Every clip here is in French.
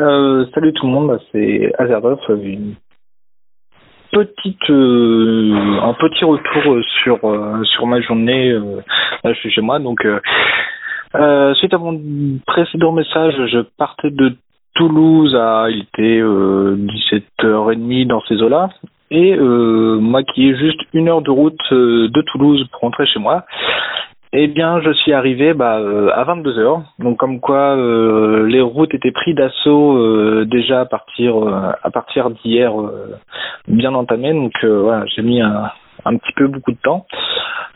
Euh, salut tout le monde, bah, c'est Azerov. Une petite, euh, un petit retour sur euh, sur ma journée. Là, je suis chez moi, donc suite à mon précédent message, je partais de Toulouse à il était 17h30 dans ces eaux-là. Et moi qui ai juste une heure de route de Toulouse pour rentrer chez moi, eh bien, je suis arrivé bah, euh, à 22 heures. Donc, comme quoi euh, les routes étaient prises d'assaut euh, déjà à partir à partir d'hier, bien entamées. Donc, voilà, j'ai mis un, un petit peu beaucoup de temps.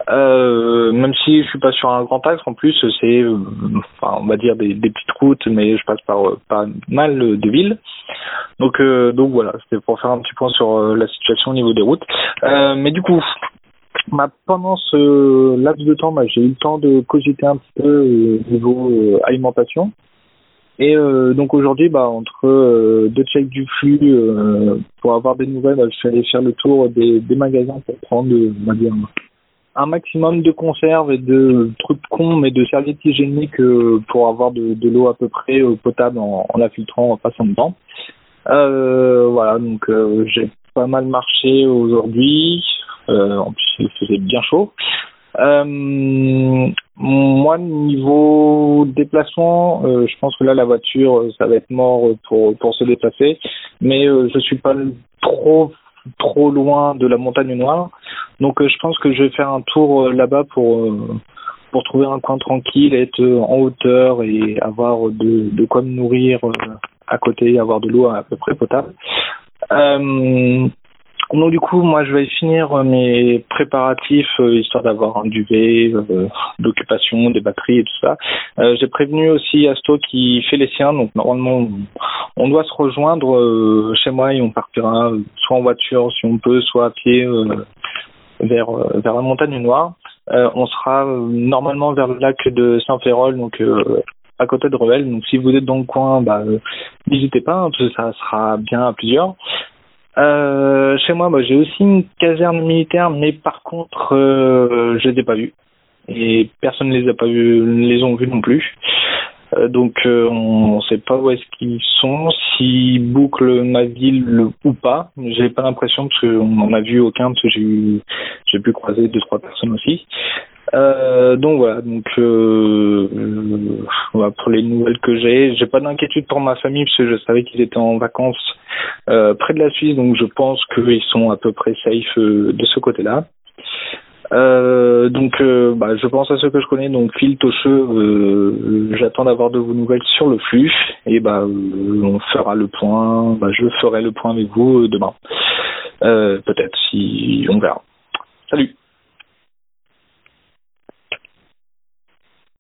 même si je suis pas sur un grand axe, en plus c'est, enfin, on va dire des, des, petites routes, mais je passe par pas mal de villes. Donc, donc voilà, c'était pour faire un petit point sur la situation au niveau des routes. mais du coup, bah, pendant ce laps de temps, bah, j'ai eu le temps de cogiter un petit peu euh, au niveau euh, alimentation. Et euh, donc aujourd'hui, bah, entre euh, deux checks du flux, pour avoir des nouvelles, bah, je suis allé faire le tour des, magasins pour prendre, un maximum de conserves et de trucs cons, mais de serviettes hygiéniques pour avoir de, de l'eau à peu près potable en, en la filtrant en passant dedans. voilà, donc j'ai pas mal marché aujourd'hui. Euh, en plus, il faisait bien chaud. Euh, moi, niveau déplacement, euh, je pense que là, la voiture, ça va être mort pour pour se déplacer. Mais je suis pas trop trop loin de la montagne noire, donc je pense que je vais faire un tour là-bas pour pour trouver un coin tranquille, être en hauteur et avoir de de quoi me nourrir à côté, avoir de l'eau à peu près potable. Euh, donc du coup, moi, je vais finir euh, mes préparatifs euh, histoire d'avoir un duvet, euh, d'occupation, des batteries et tout ça. Euh, J'ai prévenu aussi Asto qui fait les siens, donc normalement, on doit se rejoindre chez moi et on partira soit en voiture si on peut, soit à pied vers vers la montagne noire. on sera normalement vers le lac de Saint-Férol, donc à côté de Revel. Donc si vous êtes dans le coin, bah, n'hésitez pas, hein, parce que ça sera bien à plusieurs. Euh, chez moi, bah, j'ai aussi une caserne militaire, mais par contre, euh, je les ai pas vus. Et personne ne les a pas vus, les ont vus non plus. Euh, donc euh, on ne sait pas où est-ce qu'ils sont, s'ils bouclent ma ville ou pas. J'ai pas l'impression parce qu'on n'en a vu aucun parce que j'ai eu j'ai pu croiser deux trois personnes aussi. Euh, donc voilà, donc euh, pour les nouvelles que j'ai, j'ai pas d'inquiétude pour ma famille parce que je savais qu'ils étaient en vacances euh, près de la Suisse, donc je pense qu'ils sont à peu près safe euh, de ce côté-là. Euh, donc, bah, je pense à ceux que je connais. Donc, Phil Tocheux, j'attends d'avoir de vos nouvelles sur le flux. Et bah, on fera le point. Bah, je ferai le point avec vous demain. Peut-être, si on verra. Salut